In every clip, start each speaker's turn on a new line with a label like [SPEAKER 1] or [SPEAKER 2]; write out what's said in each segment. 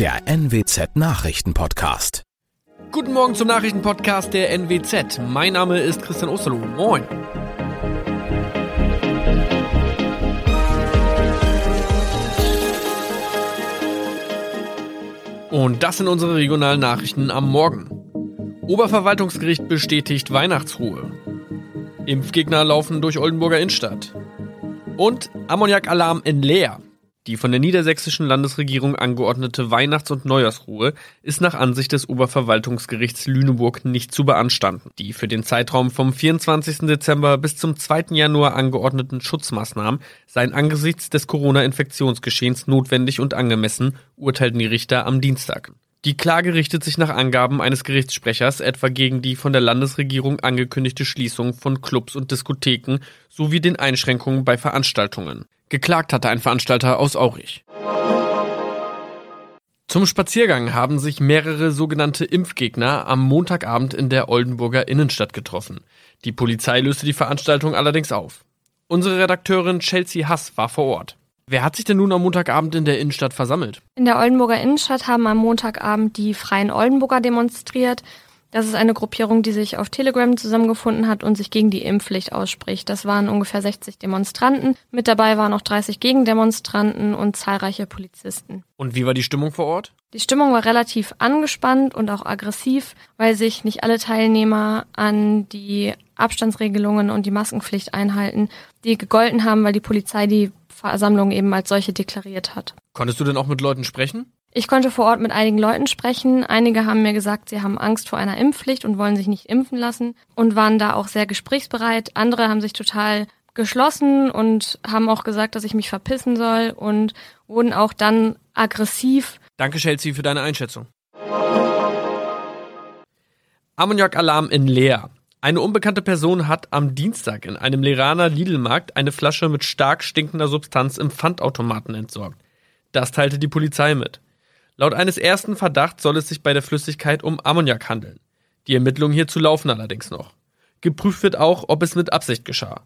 [SPEAKER 1] der NWZ Nachrichtenpodcast.
[SPEAKER 2] Guten Morgen zum Nachrichtenpodcast der NWZ. Mein Name ist Christian Osterloh. Moin. Und das sind unsere regionalen Nachrichten am Morgen. Oberverwaltungsgericht bestätigt Weihnachtsruhe. Impfgegner laufen durch Oldenburger Innenstadt. Und Ammoniakalarm in Leer. Die von der niedersächsischen Landesregierung angeordnete Weihnachts- und Neujahrsruhe ist nach Ansicht des Oberverwaltungsgerichts Lüneburg nicht zu beanstanden. Die für den Zeitraum vom 24. Dezember bis zum 2. Januar angeordneten Schutzmaßnahmen seien angesichts des Corona-Infektionsgeschehens notwendig und angemessen, urteilten die Richter am Dienstag. Die Klage richtet sich nach Angaben eines Gerichtssprechers etwa gegen die von der Landesregierung angekündigte Schließung von Clubs und Diskotheken sowie den Einschränkungen bei Veranstaltungen. Geklagt hatte ein Veranstalter aus Aurich. Zum Spaziergang haben sich mehrere sogenannte Impfgegner am Montagabend in der Oldenburger Innenstadt getroffen. Die Polizei löste die Veranstaltung allerdings auf. Unsere Redakteurin Chelsea Hass war vor Ort. Wer hat sich denn nun am Montagabend in der Innenstadt versammelt?
[SPEAKER 3] In der Oldenburger Innenstadt haben am Montagabend die Freien Oldenburger demonstriert. Das ist eine Gruppierung, die sich auf Telegram zusammengefunden hat und sich gegen die Impfpflicht ausspricht. Das waren ungefähr 60 Demonstranten. Mit dabei waren noch 30 Gegendemonstranten und zahlreiche Polizisten.
[SPEAKER 2] Und wie war die Stimmung vor Ort?
[SPEAKER 3] Die Stimmung war relativ angespannt und auch aggressiv, weil sich nicht alle Teilnehmer an die Abstandsregelungen und die Maskenpflicht einhalten, die gegolten haben, weil die Polizei die Versammlung eben als solche deklariert hat.
[SPEAKER 2] Konntest du denn auch mit Leuten sprechen?
[SPEAKER 3] Ich konnte vor Ort mit einigen Leuten sprechen. Einige haben mir gesagt, sie haben Angst vor einer Impfpflicht und wollen sich nicht impfen lassen und waren da auch sehr gesprächsbereit. Andere haben sich total geschlossen und haben auch gesagt, dass ich mich verpissen soll und wurden auch dann aggressiv.
[SPEAKER 2] Danke, Chelsea, für deine Einschätzung. Ammoniak-Alarm in Leer. Eine unbekannte Person hat am Dienstag in einem Leraner Lidl-Markt eine Flasche mit stark stinkender Substanz im Pfandautomaten entsorgt. Das teilte die Polizei mit. Laut eines ersten Verdachts soll es sich bei der Flüssigkeit um Ammoniak handeln. Die Ermittlungen hierzu laufen allerdings noch. Geprüft wird auch, ob es mit Absicht geschah.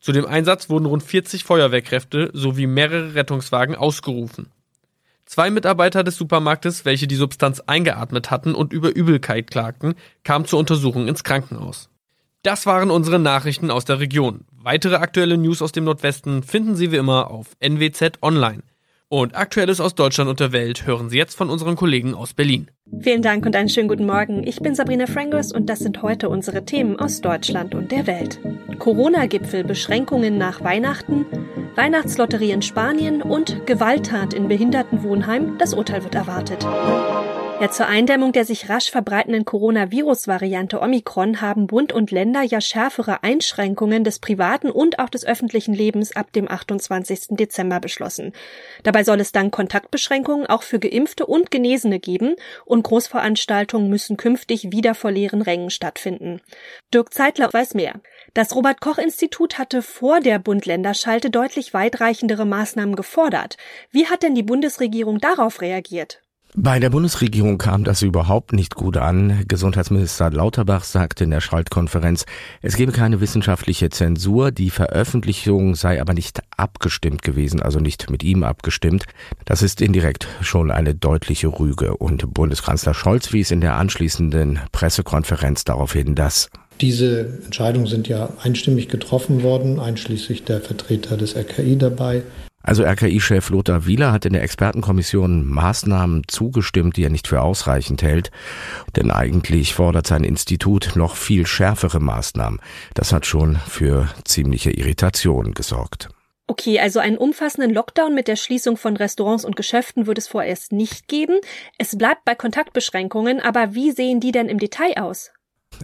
[SPEAKER 2] Zu dem Einsatz wurden rund 40 Feuerwehrkräfte sowie mehrere Rettungswagen ausgerufen. Zwei Mitarbeiter des Supermarktes, welche die Substanz eingeatmet hatten und über Übelkeit klagten, kamen zur Untersuchung ins Krankenhaus. Das waren unsere Nachrichten aus der Region. Weitere aktuelle News aus dem Nordwesten finden Sie wie immer auf NWZ Online. Und Aktuelles aus Deutschland und der Welt hören Sie jetzt von unseren Kollegen aus Berlin.
[SPEAKER 4] Vielen Dank und einen schönen guten Morgen. Ich bin Sabrina Frangos und das sind heute unsere Themen aus Deutschland und der Welt. Corona-Gipfel, Beschränkungen nach Weihnachten, Weihnachtslotterie in Spanien und Gewalttat in Behindertenwohnheim. Das Urteil wird erwartet. Ja, zur Eindämmung der sich rasch verbreitenden Coronavirus-Variante Omikron haben Bund und Länder ja schärfere Einschränkungen des privaten und auch des öffentlichen Lebens ab dem 28. Dezember beschlossen. Dabei soll es dann Kontaktbeschränkungen auch für Geimpfte und Genesene geben und Großveranstaltungen müssen künftig wieder vor leeren Rängen stattfinden. Dirk Zeitler weiß mehr. Das Robert Koch Institut hatte vor der Bund-Länder-Schalte deutlich weitreichendere Maßnahmen gefordert. Wie hat denn die Bundesregierung darauf reagiert?
[SPEAKER 5] Bei der Bundesregierung kam das überhaupt nicht gut an. Gesundheitsminister Lauterbach sagte in der Schaltkonferenz, es gebe keine wissenschaftliche Zensur, die Veröffentlichung sei aber nicht abgestimmt gewesen, also nicht mit ihm abgestimmt. Das ist indirekt schon eine deutliche Rüge. Und Bundeskanzler Scholz wies in der anschließenden Pressekonferenz darauf hin, dass
[SPEAKER 6] diese Entscheidungen sind ja einstimmig getroffen worden, einschließlich der Vertreter des RKI dabei.
[SPEAKER 5] Also RKI-Chef Lothar Wieler hat in der Expertenkommission Maßnahmen zugestimmt, die er nicht für ausreichend hält. Denn eigentlich fordert sein Institut noch viel schärfere Maßnahmen. Das hat schon für ziemliche Irritation gesorgt.
[SPEAKER 4] Okay, also einen umfassenden Lockdown mit der Schließung von Restaurants und Geschäften wird es vorerst nicht geben. Es bleibt bei Kontaktbeschränkungen, aber wie sehen die denn im Detail aus?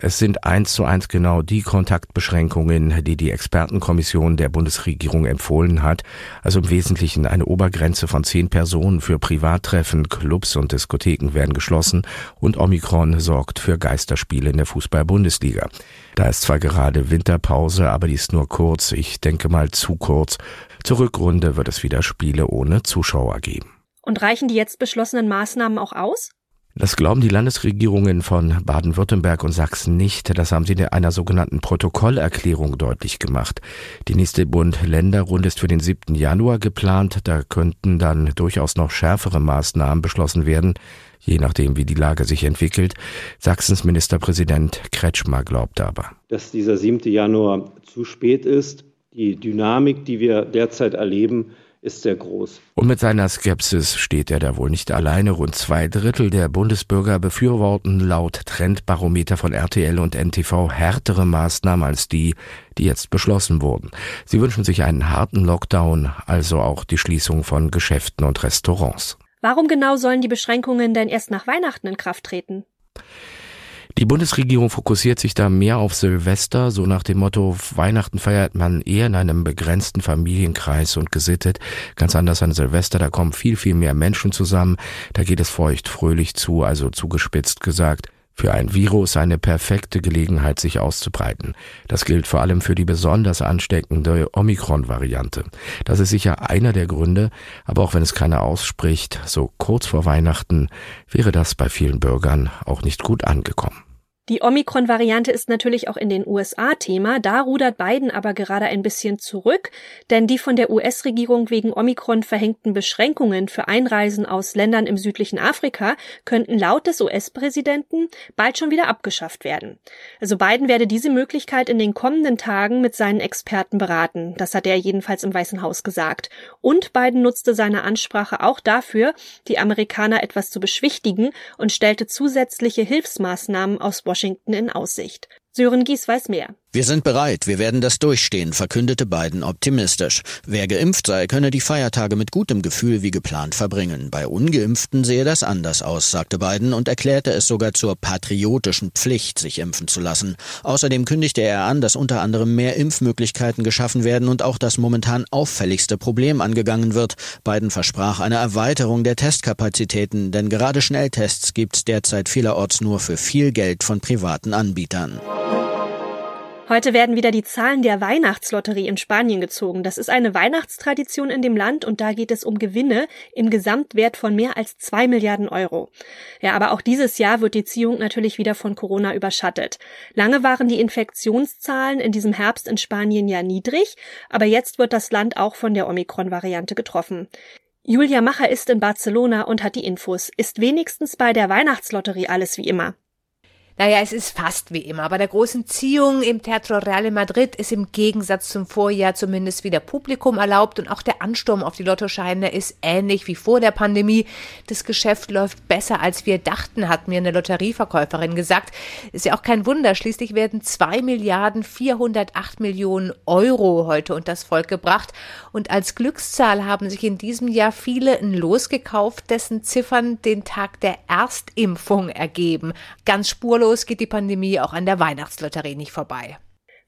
[SPEAKER 5] Es sind eins zu eins genau die Kontaktbeschränkungen, die die Expertenkommission der Bundesregierung empfohlen hat. Also im Wesentlichen eine Obergrenze von zehn Personen für Privattreffen, Clubs und Diskotheken werden geschlossen und Omikron sorgt für Geisterspiele in der Fußball-Bundesliga. Da ist zwar gerade Winterpause, aber die ist nur kurz. Ich denke mal zu kurz. Zur Rückrunde wird es wieder Spiele ohne Zuschauer geben.
[SPEAKER 4] Und reichen die jetzt beschlossenen Maßnahmen auch aus?
[SPEAKER 5] Das glauben die Landesregierungen von Baden-Württemberg und Sachsen nicht. Das haben sie in einer sogenannten Protokollerklärung deutlich gemacht. Die nächste Bund-Länder-Runde ist für den 7. Januar geplant. Da könnten dann durchaus noch schärfere Maßnahmen beschlossen werden, je nachdem, wie die Lage sich entwickelt. Sachsens Ministerpräsident Kretschmer glaubt aber.
[SPEAKER 7] Dass dieser 7. Januar zu spät ist. Die Dynamik, die wir derzeit erleben, ist sehr groß.
[SPEAKER 5] Und mit seiner Skepsis steht er da wohl nicht alleine. Rund zwei Drittel der Bundesbürger befürworten laut Trendbarometer von RTL und NTV härtere Maßnahmen als die, die jetzt beschlossen wurden. Sie wünschen sich einen harten Lockdown, also auch die Schließung von Geschäften und Restaurants.
[SPEAKER 4] Warum genau sollen die Beschränkungen denn erst nach Weihnachten in Kraft treten?
[SPEAKER 5] Die Bundesregierung fokussiert sich da mehr auf Silvester, so nach dem Motto, Weihnachten feiert man eher in einem begrenzten Familienkreis und gesittet. Ganz anders an Silvester, da kommen viel, viel mehr Menschen zusammen, da geht es feucht fröhlich zu, also zugespitzt gesagt. Für ein Virus eine perfekte Gelegenheit, sich auszubreiten. Das gilt vor allem für die besonders ansteckende Omikron-Variante. Das ist sicher einer der Gründe, aber auch wenn es keiner ausspricht, so kurz vor Weihnachten wäre das bei vielen Bürgern auch nicht gut angekommen.
[SPEAKER 4] Die Omikron-Variante ist natürlich auch in den USA Thema. Da rudert Biden aber gerade ein bisschen zurück, denn die von der US-Regierung wegen Omikron verhängten Beschränkungen für Einreisen aus Ländern im südlichen Afrika könnten laut des US-Präsidenten bald schon wieder abgeschafft werden. Also Biden werde diese Möglichkeit in den kommenden Tagen mit seinen Experten beraten. Das hat er jedenfalls im Weißen Haus gesagt. Und Biden nutzte seine Ansprache auch dafür, die Amerikaner etwas zu beschwichtigen und stellte zusätzliche Hilfsmaßnahmen aus Washington in Aussicht. Sören Gies weiß mehr.
[SPEAKER 8] Wir sind bereit, wir werden das durchstehen, verkündete Biden optimistisch. Wer geimpft sei, könne die Feiertage mit gutem Gefühl wie geplant verbringen. Bei ungeimpften sehe das anders aus, sagte Biden und erklärte es sogar zur patriotischen Pflicht, sich impfen zu lassen. Außerdem kündigte er an, dass unter anderem mehr Impfmöglichkeiten geschaffen werden und auch das momentan auffälligste Problem angegangen wird. Biden versprach eine Erweiterung der Testkapazitäten, denn gerade Schnelltests gibt es derzeit vielerorts nur für viel Geld von privaten Anbietern.
[SPEAKER 4] Heute werden wieder die Zahlen der Weihnachtslotterie in Spanien gezogen. Das ist eine Weihnachtstradition in dem Land und da geht es um Gewinne im Gesamtwert von mehr als zwei Milliarden Euro. Ja, aber auch dieses Jahr wird die Ziehung natürlich wieder von Corona überschattet. Lange waren die Infektionszahlen in diesem Herbst in Spanien ja niedrig, aber jetzt wird das Land auch von der Omikron-Variante getroffen. Julia Macher ist in Barcelona und hat die Infos. Ist wenigstens bei der Weihnachtslotterie alles wie immer?
[SPEAKER 9] Naja, es ist fast wie immer. Bei der großen Ziehung im Teatro Real in Madrid ist im Gegensatz zum Vorjahr zumindest wieder Publikum erlaubt und auch der Ansturm auf die Lottoscheine ist ähnlich wie vor der Pandemie. Das Geschäft läuft besser als wir dachten, hat mir eine Lotterieverkäuferin gesagt. Ist ja auch kein Wunder. Schließlich werden zwei Milliarden 408 Millionen Euro heute unter das Volk gebracht. Und als Glückszahl haben sich in diesem Jahr viele ein Los gekauft, dessen Ziffern den Tag der Erstimpfung ergeben. Ganz spurlos spurlos geht die Pandemie auch an der Weihnachtslotterie nicht vorbei.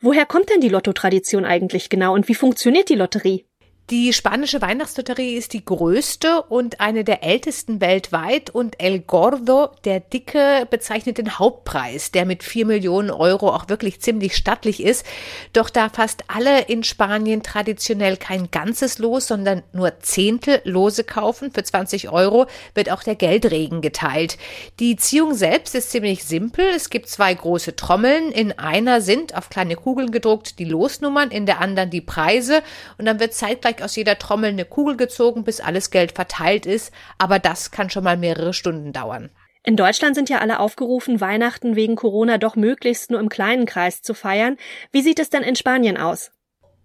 [SPEAKER 4] Woher kommt denn die Lottotradition eigentlich genau und wie funktioniert die Lotterie?
[SPEAKER 9] Die spanische Weihnachtslotterie ist die größte und eine der ältesten weltweit und El Gordo, der Dicke, bezeichnet den Hauptpreis, der mit vier Millionen Euro auch wirklich ziemlich stattlich ist. Doch da fast alle in Spanien traditionell kein ganzes Los, sondern nur Zehntel Lose kaufen für 20 Euro, wird auch der Geldregen geteilt. Die Ziehung selbst ist ziemlich simpel. Es gibt zwei große Trommeln. In einer sind auf kleine Kugeln gedruckt die Losnummern, in der anderen die Preise und dann wird zeitgleich zeigt aus jeder Trommel eine Kugel gezogen, bis alles Geld verteilt ist, aber das kann schon mal mehrere Stunden dauern.
[SPEAKER 4] In Deutschland sind ja alle aufgerufen, Weihnachten wegen Corona doch möglichst nur im kleinen Kreis zu feiern. Wie sieht es denn in Spanien aus?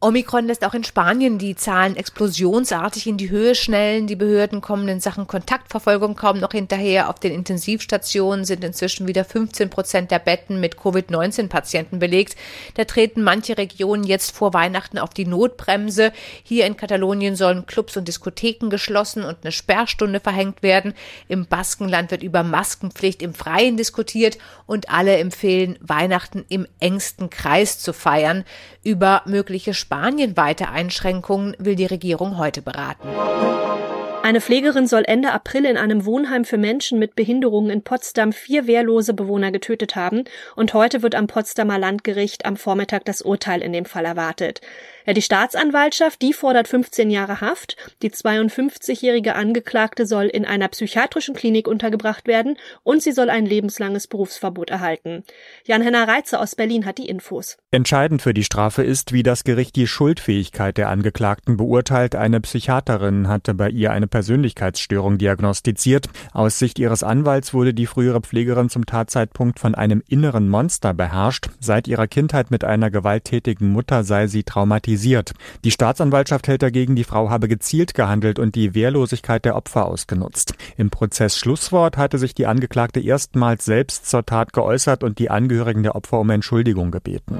[SPEAKER 9] Omikron lässt auch in Spanien die Zahlen explosionsartig in die Höhe schnellen. Die Behörden kommen in Sachen Kontaktverfolgung kaum noch hinterher. Auf den Intensivstationen sind inzwischen wieder 15 Prozent der Betten mit Covid-19-Patienten belegt. Da treten manche Regionen jetzt vor Weihnachten auf die Notbremse. Hier in Katalonien sollen Clubs und Diskotheken geschlossen und eine Sperrstunde verhängt werden. Im Baskenland wird über Maskenpflicht im Freien diskutiert und alle empfehlen, Weihnachten im engsten Kreis zu feiern. Über mögliche spanien Einschränkungen will die Regierung heute beraten.
[SPEAKER 4] Eine Pflegerin soll Ende April in einem Wohnheim für Menschen mit Behinderungen in Potsdam vier wehrlose Bewohner getötet haben und heute wird am Potsdamer Landgericht am Vormittag das Urteil in dem Fall erwartet. Die Staatsanwaltschaft, die fordert 15 Jahre Haft. Die 52-jährige Angeklagte soll in einer psychiatrischen Klinik untergebracht werden und sie soll ein lebenslanges Berufsverbot erhalten. Jan-Henner Reitze aus Berlin hat die Infos.
[SPEAKER 10] Entscheidend für die Strafe ist, wie das Gericht die Schuldfähigkeit der Angeklagten beurteilt. Eine Psychiaterin hatte bei ihr eine Persönlichkeitsstörung diagnostiziert. Aus Sicht ihres Anwalts wurde die frühere Pflegerin zum Tatzeitpunkt von einem inneren Monster beherrscht. Seit ihrer Kindheit mit einer gewalttätigen Mutter sei sie traumatisiert. Die Staatsanwaltschaft hält dagegen, die Frau habe gezielt gehandelt und die Wehrlosigkeit der Opfer ausgenutzt. Im Prozess Schlusswort hatte sich die Angeklagte erstmals selbst zur Tat geäußert und die Angehörigen der Opfer um Entschuldigung gebeten.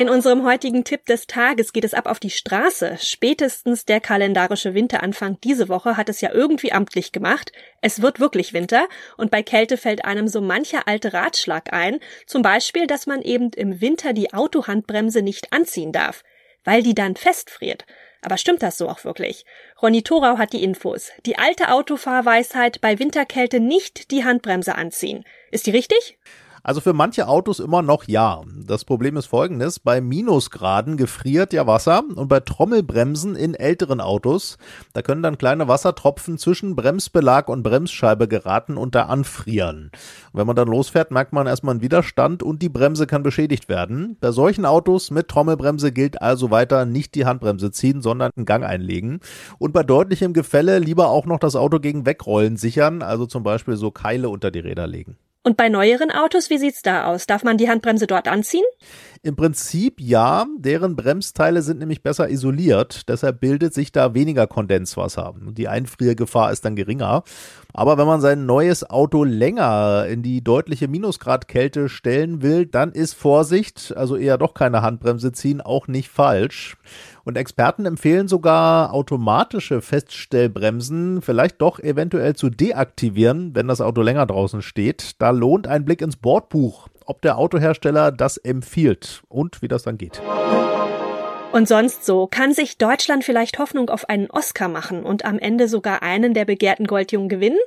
[SPEAKER 4] In unserem heutigen Tipp des Tages geht es ab auf die Straße. Spätestens der kalendarische Winteranfang diese Woche hat es ja irgendwie amtlich gemacht. Es wird wirklich Winter und bei Kälte fällt einem so mancher alte Ratschlag ein. Zum Beispiel, dass man eben im Winter die Autohandbremse nicht anziehen darf, weil die dann festfriert. Aber stimmt das so auch wirklich? Ronny Thorau hat die Infos. Die alte Autofahrweisheit bei Winterkälte nicht die Handbremse anziehen. Ist die richtig?
[SPEAKER 11] Also für manche Autos immer noch ja. Das Problem ist folgendes. Bei Minusgraden gefriert ja Wasser und bei Trommelbremsen in älteren Autos, da können dann kleine Wassertropfen zwischen Bremsbelag und Bremsscheibe geraten und da anfrieren. Und wenn man dann losfährt, merkt man erstmal einen Widerstand und die Bremse kann beschädigt werden. Bei solchen Autos mit Trommelbremse gilt also weiter nicht die Handbremse ziehen, sondern einen Gang einlegen. Und bei deutlichem Gefälle lieber auch noch das Auto gegen Wegrollen sichern, also zum Beispiel so Keile unter die Räder legen.
[SPEAKER 4] Und bei neueren Autos, wie sieht's da aus? Darf man die Handbremse dort anziehen?
[SPEAKER 11] Im Prinzip ja, deren Bremsteile sind nämlich besser isoliert, deshalb bildet sich da weniger Kondenswasser. Die Einfriergefahr ist dann geringer. Aber wenn man sein neues Auto länger in die deutliche Minusgradkälte stellen will, dann ist Vorsicht, also eher doch keine Handbremse ziehen, auch nicht falsch. Und Experten empfehlen sogar automatische Feststellbremsen vielleicht doch eventuell zu deaktivieren, wenn das Auto länger draußen steht. Da lohnt ein Blick ins Bordbuch, ob der Autohersteller das empfiehlt und wie das dann geht.
[SPEAKER 4] Und sonst so, kann sich Deutschland vielleicht Hoffnung auf einen Oscar machen und am Ende sogar einen der begehrten Goldjungen gewinnen?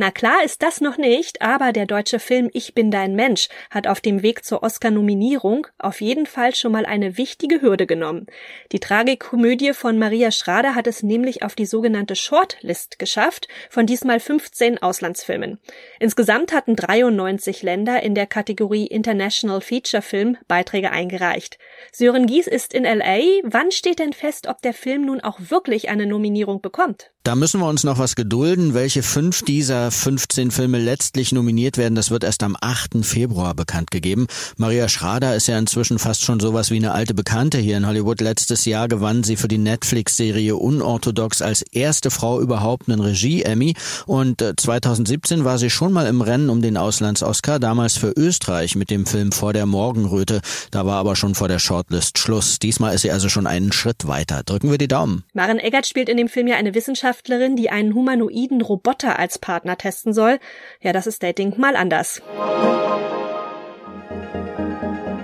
[SPEAKER 4] Na klar ist das noch nicht, aber der deutsche Film Ich bin dein Mensch hat auf dem Weg zur Oscar-Nominierung auf jeden Fall schon mal eine wichtige Hürde genommen. Die Tragikomödie von Maria Schrader hat es nämlich auf die sogenannte Shortlist geschafft, von diesmal 15 Auslandsfilmen. Insgesamt hatten 93 Länder in der Kategorie International Feature Film Beiträge eingereicht. Sören Gies ist in LA. Wann steht denn fest, ob der Film nun auch wirklich eine Nominierung bekommt?
[SPEAKER 8] Da müssen wir uns noch was gedulden. Welche fünf dieser 15 Filme letztlich nominiert werden, das wird erst am 8. Februar bekannt gegeben. Maria Schrader ist ja inzwischen fast schon sowas wie eine alte Bekannte hier in Hollywood. Letztes Jahr gewann sie für die Netflix-Serie Unorthodox als erste Frau überhaupt einen Regie-Emmy. Und 2017 äh, war sie schon mal im Rennen um den Auslands-Oscar, damals für Österreich mit dem Film Vor der Morgenröte. Da war aber schon vor der Shortlist Schluss. Diesmal ist sie also schon einen Schritt weiter. Drücken wir die Daumen.
[SPEAKER 4] Maren Eggert spielt in dem Film ja eine Wissenschaftlerin, die einen humanoiden Roboter als Partner testen soll. Ja, das ist Dating mal anders.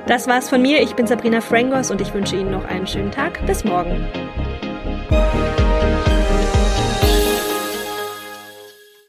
[SPEAKER 4] Das war's von mir. Ich bin Sabrina Frangos und ich wünsche Ihnen noch einen schönen Tag. Bis morgen.